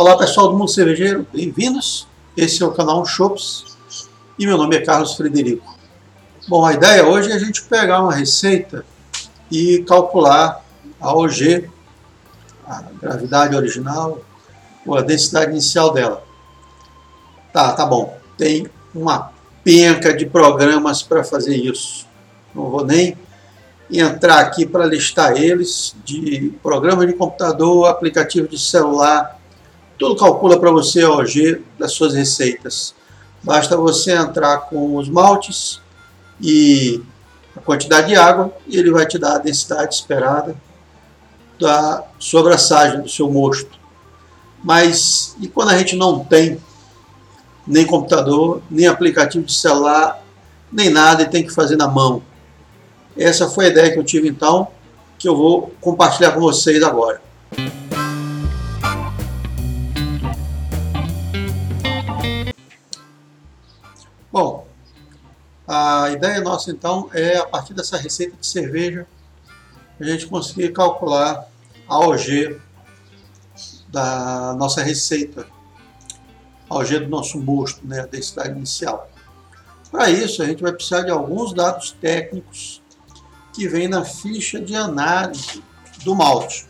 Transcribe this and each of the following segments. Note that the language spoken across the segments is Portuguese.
Olá pessoal do Mundo Cervejeiro, bem-vindos. Esse é o canal Shops e meu nome é Carlos Frederico. Bom, a ideia hoje é a gente pegar uma receita e calcular a OG, a gravidade original ou a densidade inicial dela. Tá, tá bom. Tem uma penca de programas para fazer isso. Não vou nem entrar aqui para listar eles de programa de computador, aplicativo de celular, tudo calcula para você a OG das suas receitas. Basta você entrar com os maltes e a quantidade de água e ele vai te dar a densidade esperada da sua abraçagem, do seu mosto. Mas e quando a gente não tem nem computador, nem aplicativo de celular, nem nada e tem que fazer na mão? Essa foi a ideia que eu tive então, que eu vou compartilhar com vocês agora. A ideia nossa então é, a partir dessa receita de cerveja, a gente conseguir calcular a OG da nossa receita, a OG do nosso mosto, né, a densidade inicial. Para isso, a gente vai precisar de alguns dados técnicos que vêm na ficha de análise do malte.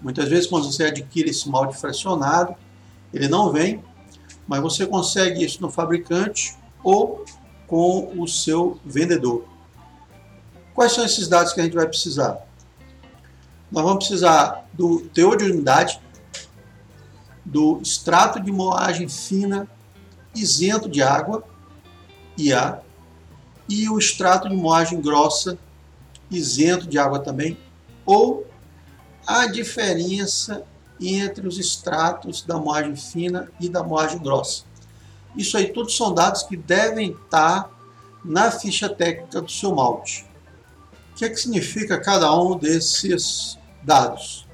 Muitas vezes, quando você adquire esse malte fracionado, ele não vem mas você consegue isso no fabricante ou com o seu vendedor. Quais são esses dados que a gente vai precisar? Nós vamos precisar do teor de unidade, do extrato de moagem fina isento de água, IA, e o extrato de moagem grossa isento de água também, ou a diferença entre os extratos da moagem fina e da moagem grossa. Isso aí tudo são dados que devem estar na ficha técnica do seu malte. O que, é que significa cada um desses dados?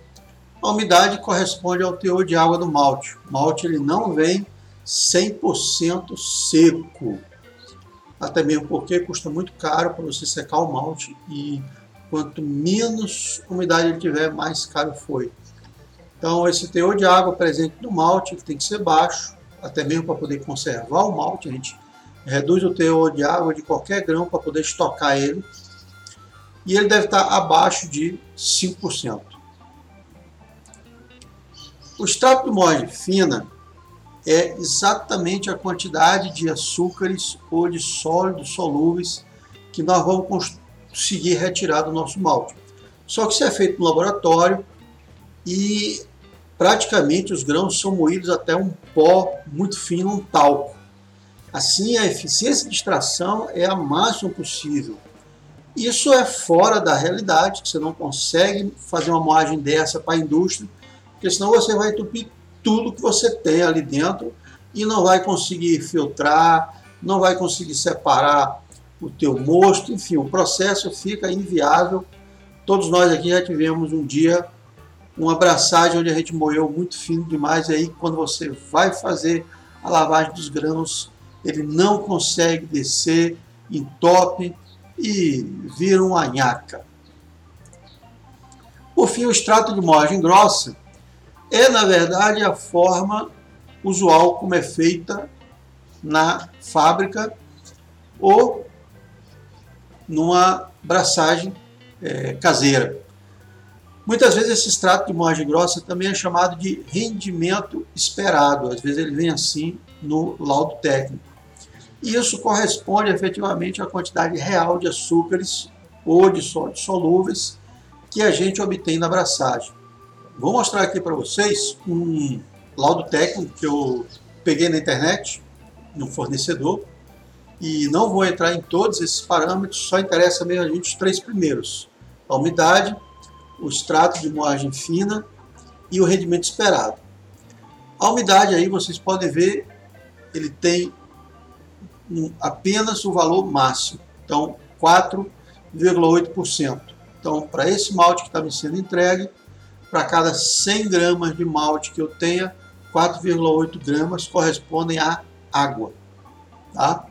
A umidade corresponde ao teor de água do malte. O malte ele não vem 100% seco. Até mesmo porque custa muito caro para você secar o malte e quanto menos umidade ele tiver, mais caro foi. Então, esse teor de água presente no malte tem que ser baixo, até mesmo para poder conservar o malte. A gente reduz o teor de água de qualquer grão para poder estocar ele. E ele deve estar abaixo de 5%. O extrato de moagem fina é exatamente a quantidade de açúcares ou de sólidos solúveis que nós vamos conseguir retirar do nosso malte. Só que isso é feito no laboratório e praticamente os grãos são moídos até um pó muito fino, um talco. Assim, a eficiência de extração é a máxima possível. Isso é fora da realidade, você não consegue fazer uma moagem dessa para a indústria, porque senão você vai entupir tudo que você tem ali dentro e não vai conseguir filtrar, não vai conseguir separar o teu mosto, enfim, o processo fica inviável. Todos nós aqui já tivemos um dia uma abraçagem onde a gente moeu muito fino demais, aí quando você vai fazer a lavagem dos grãos, ele não consegue descer, entope e vira uma nhaca. Por fim, o extrato de moagem grossa é, na verdade, a forma usual como é feita na fábrica ou numa braçagem é, caseira. Muitas vezes esse extrato de moagem grossa também é chamado de rendimento esperado, às vezes ele vem assim no laudo técnico. E isso corresponde efetivamente à quantidade real de açúcares ou de solúveis que a gente obtém na abraçagem. Vou mostrar aqui para vocês um laudo técnico que eu peguei na internet, no fornecedor, e não vou entrar em todos esses parâmetros, só interessa mesmo a gente os três primeiros. A umidade, o extrato de moagem fina e o rendimento esperado. A umidade aí vocês podem ver, ele tem apenas o valor máximo, então 4,8%. Então, para esse malte que está me sendo entregue, para cada 100 gramas de malte que eu tenha, 4,8 gramas correspondem a água. Tá?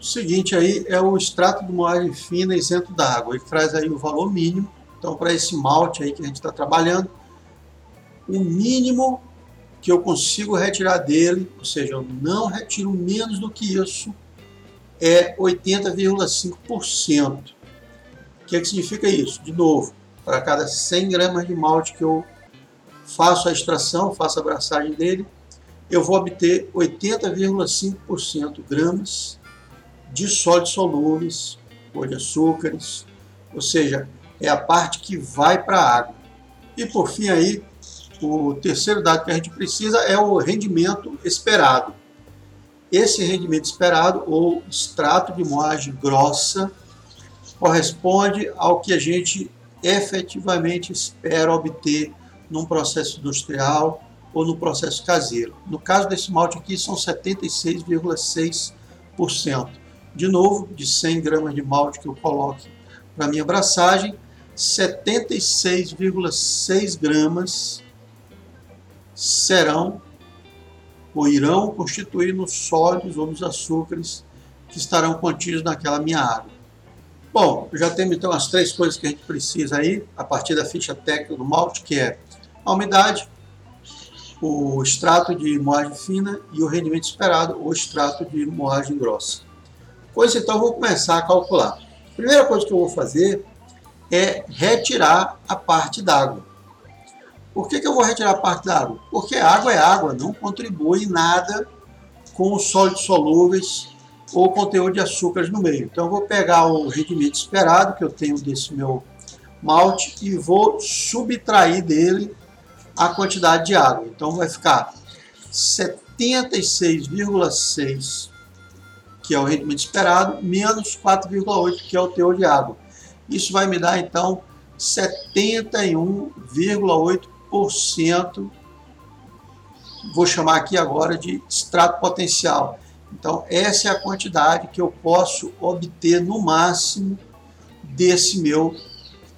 O seguinte aí é o extrato de moagem fina isento d'água. Ele traz aí o valor mínimo então, para esse malte aí que a gente está trabalhando, o mínimo que eu consigo retirar dele, ou seja, eu não retiro menos do que isso, é 80,5%. O que, é que significa isso? De novo, para cada 100 gramas de malte que eu faço a extração, faço a abraçagem dele, eu vou obter 80,5% gramas de sólidos solúveis ou de açúcares, ou seja, é a parte que vai para a água. E por fim aí, o terceiro dado que a gente precisa é o rendimento esperado. Esse rendimento esperado, ou extrato de moagem grossa, corresponde ao que a gente efetivamente espera obter num processo industrial ou no processo caseiro. No caso desse malte aqui, são 76,6%. De novo, de 100 gramas de malte que eu coloco para minha abraçagem, 76,6 gramas serão ou irão constituir nos sólidos ou nos açúcares que estarão contidos naquela minha água. Bom, já temos então as três coisas que a gente precisa aí, a partir da ficha técnica do malte, que é a umidade, o extrato de moagem fina e o rendimento esperado, o extrato de moagem grossa. Pois então, vou começar a calcular. A primeira coisa que eu vou fazer é retirar a parte d'água. Por que, que eu vou retirar a parte da água? Porque água é água, não contribui nada com os sólidos solúveis ou conteúdo de açúcares no meio. Então eu vou pegar o rendimento esperado que eu tenho desse meu malte e vou subtrair dele a quantidade de água. Então vai ficar 76,6 que é o rendimento esperado, menos 4,8 que é o teor de água. Isso vai me dar então 71,8 vou chamar aqui agora de extrato potencial. Então, essa é a quantidade que eu posso obter no máximo desse meu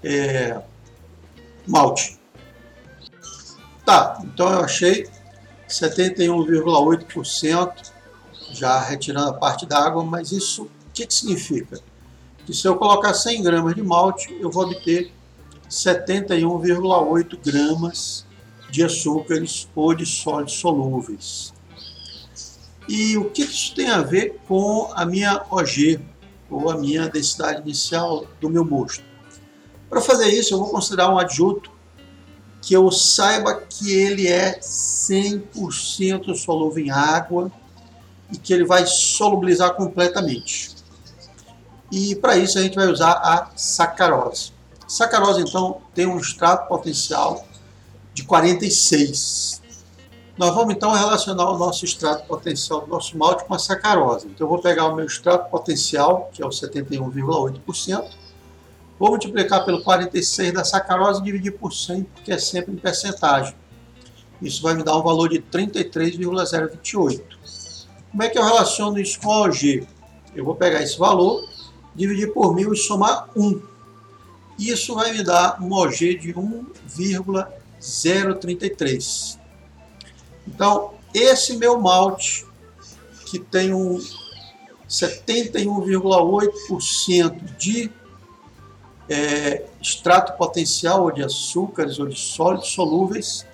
é, malte. Tá, então eu achei 71,8% já retirando a parte da água, mas isso o que, que significa? Que se eu colocar 100 gramas de malte, eu vou obter 71,8 gramas de açúcares ou de sólidos solúveis. E o que isso tem a ver com a minha OG, ou a minha densidade inicial do meu mosto? Para fazer isso, eu vou considerar um adjunto que eu saiba que ele é 100% solúvel em água e que ele vai solubilizar completamente. E para isso a gente vai usar a sacarose. Sacarose, então, tem um extrato potencial de 46. Nós vamos, então, relacionar o nosso extrato potencial do nosso malte com a sacarose. Então, eu vou pegar o meu extrato potencial, que é o 71,8%, vou multiplicar pelo 46 da sacarose e dividir por 100, porque é sempre em percentagem. Isso vai me dar um valor de 33,028. Como é que eu relaciono isso com a OG? Eu vou pegar esse valor, dividir por 1000 e somar 1 isso vai me dar um OG de 1,033. Então, esse meu malte, que tem um 71,8% de é, extrato potencial ou de açúcares ou de sólidos solúveis,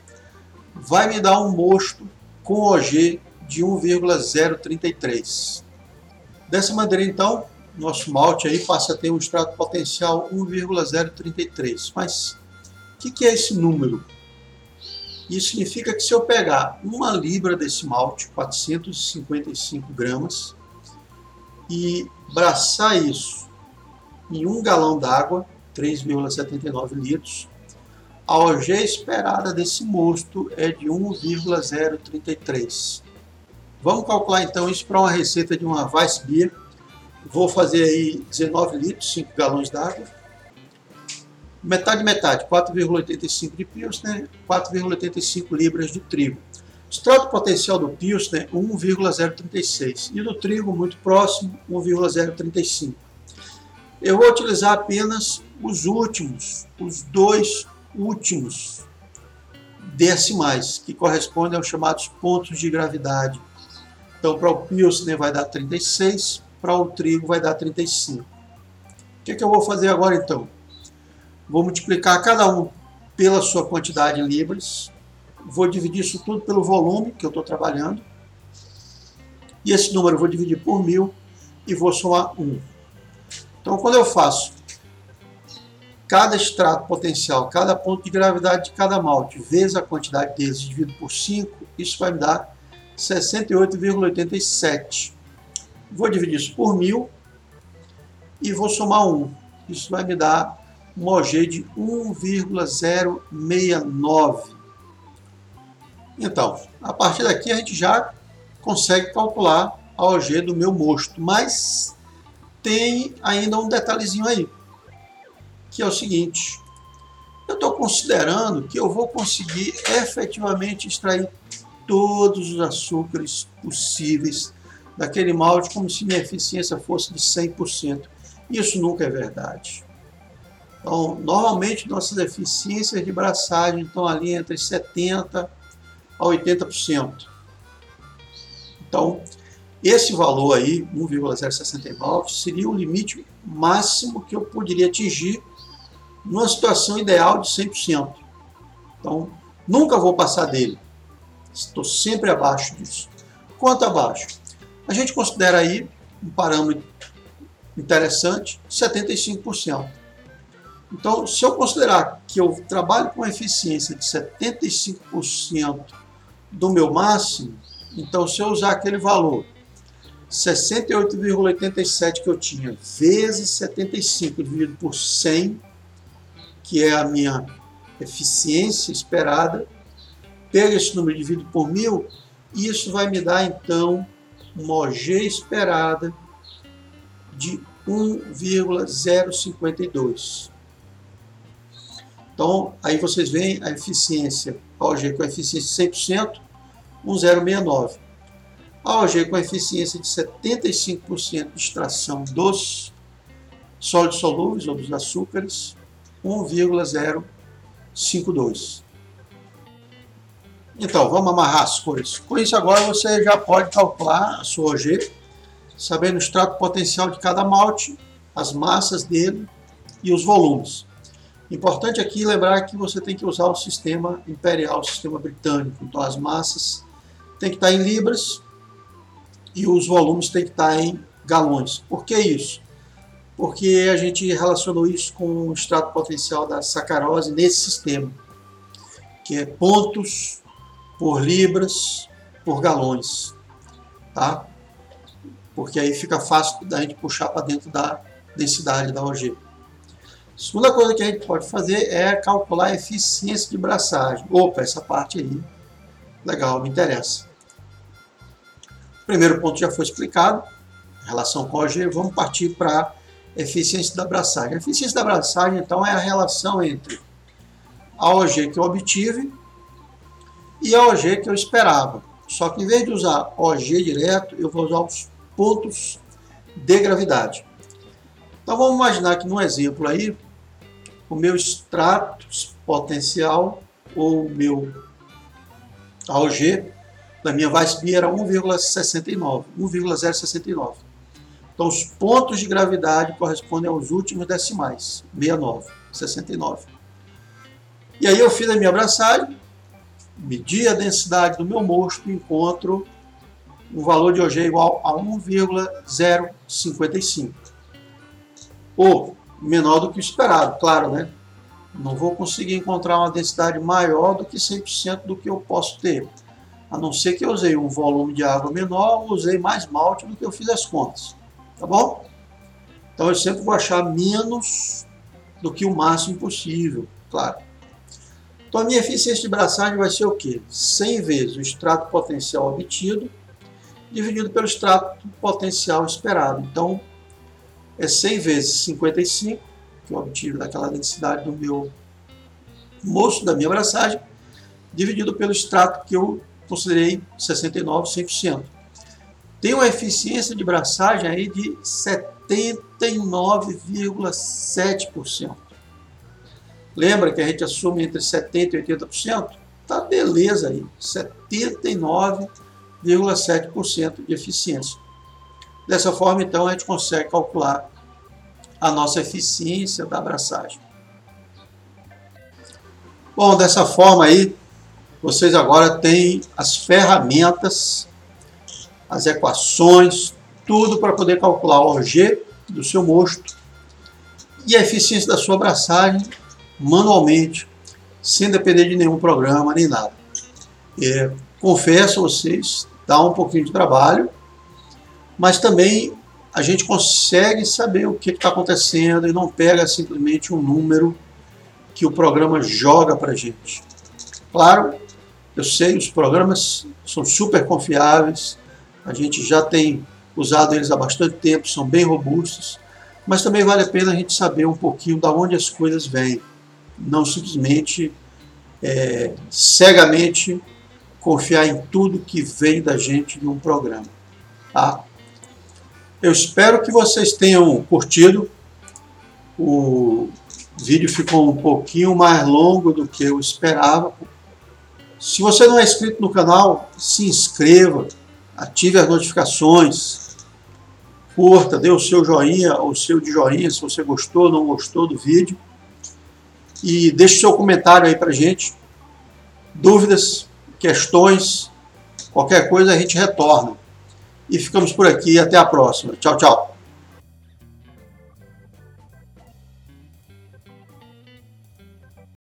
vai me dar um mosto com OG de 1,033. Dessa maneira, então, nosso malte aí passa a ter um extrato potencial 1,033. Mas o que, que é esse número? Isso significa que se eu pegar uma libra desse malte, 455 gramas, e braçar isso em um galão d'água, 3,79 litros, a OG esperada desse mosto é de 1,033. Vamos calcular então isso para uma receita de uma Weissbier Vou fazer aí 19 litros, 5 galões d'água. Metade, metade, 4,85 de Pilsner, 4,85 libras de trigo. Extrato potencial do Pilsner, 1,036. E do trigo, muito próximo, 1,035. Eu vou utilizar apenas os últimos, os dois últimos decimais, que correspondem aos chamados pontos de gravidade. Então, para o Pilsner vai dar 36, para o trigo vai dar 35. O que, que eu vou fazer agora então? Vou multiplicar cada um pela sua quantidade em libras. vou dividir isso tudo pelo volume que eu estou trabalhando. E esse número eu vou dividir por mil e vou somar 1. Então, quando eu faço cada extrato potencial, cada ponto de gravidade de cada malte, vezes a quantidade deles dividido por 5, isso vai me dar 68,87. Vou dividir isso por mil e vou somar 1. Isso vai me dar um OG de 1,069. Então, a partir daqui a gente já consegue calcular a OG do meu mosto, mas tem ainda um detalhezinho aí, que é o seguinte, eu estou considerando que eu vou conseguir efetivamente extrair todos os açúcares possíveis daquele malte como se minha eficiência fosse de 100%. Isso nunca é verdade. Então, normalmente nossas eficiências de braçagem estão ali entre 70% a 80%. Então, esse valor aí, 1,069, seria o limite máximo que eu poderia atingir numa situação ideal de 100%. Então, nunca vou passar dele. Estou sempre abaixo disso. Quanto abaixo? A gente considera aí um parâmetro interessante, 75%. Então, se eu considerar que eu trabalho com eficiência de 75% do meu máximo, então se eu usar aquele valor 68,87 que eu tinha vezes 75 dividido por 100, que é a minha eficiência esperada, pega esse número dividido por mil, e isso vai me dar então uma OG esperada de 1,052. Então, aí vocês veem a eficiência, a OG com eficiência de 100%, 1,069. A OG com eficiência de 75% de extração dos sólidos solúveis ou dos açúcares, 1,052. Então, vamos amarrar as coisas. Com isso agora você já pode calcular a sua OG, sabendo o extrato potencial de cada malte, as massas dele e os volumes. Importante aqui lembrar que você tem que usar o sistema imperial, o sistema britânico. Então as massas tem que estar em libras e os volumes tem que estar em galões. Por que isso? Porque a gente relacionou isso com o extrato potencial da sacarose nesse sistema, que é pontos por libras por galões, tá? Porque aí fica fácil da gente puxar para dentro da densidade da OG. Segunda coisa que a gente pode fazer é calcular a eficiência de braçagem. Opa, essa parte aí, legal, me interessa. O primeiro ponto já foi explicado, em relação com a OG, vamos partir para a eficiência da braçagem. A eficiência da braçagem, então, é a relação entre a OG que eu obtive e a OG que eu esperava. Só que em vez de usar OG direto, eu vou usar os pontos de gravidade. Então vamos imaginar que no exemplo aí, o meu extrato potencial ou o meu AOG da minha Weissbier era 1,69, 1,069. Então os pontos de gravidade correspondem aos últimos decimais, 69, 69. E aí eu fiz a minha abraçagem, medi a densidade do meu mosto e encontro um valor de OG igual a 1,055 ou menor do que o esperado, claro, né? Não vou conseguir encontrar uma densidade maior do que 100% do que eu posso ter. A não ser que eu usei um volume de água menor usei mais malte do que eu fiz as contas. Tá bom? Então eu sempre vou achar menos do que o máximo possível, claro. Então a minha eficiência de braçagem vai ser o quê? 100 vezes o extrato potencial obtido dividido pelo extrato potencial esperado. Então é 100 vezes 55, que eu obtive daquela densidade do meu moço, da minha abraçagem, dividido pelo extrato que eu considerei 69, 100%. Tem uma eficiência de braçagem aí de 79,7%. Lembra que a gente assume entre 70% e 80%? Tá beleza aí, 79,7% de eficiência. Dessa forma, então, a gente consegue calcular a nossa eficiência da abraçagem. Bom, dessa forma aí, vocês agora têm as ferramentas, as equações, tudo para poder calcular o OG do seu mosto e a eficiência da sua abraçagem manualmente, sem depender de nenhum programa nem nada. É, confesso a vocês, dá um pouquinho de trabalho, mas também a gente consegue saber o que está acontecendo e não pega simplesmente um número que o programa joga para a gente. Claro, eu sei, os programas são super confiáveis, a gente já tem usado eles há bastante tempo, são bem robustos, mas também vale a pena a gente saber um pouquinho de onde as coisas vêm, não simplesmente é, cegamente confiar em tudo que vem da gente num programa. Tá? Eu espero que vocês tenham curtido. O vídeo ficou um pouquinho mais longo do que eu esperava. Se você não é inscrito no canal, se inscreva, ative as notificações, curta, dê o seu joinha ou o seu de joinha se você gostou ou não gostou do vídeo. E deixe seu comentário aí pra gente. Dúvidas, questões, qualquer coisa a gente retorna. E ficamos por aqui. Até a próxima. Tchau, tchau.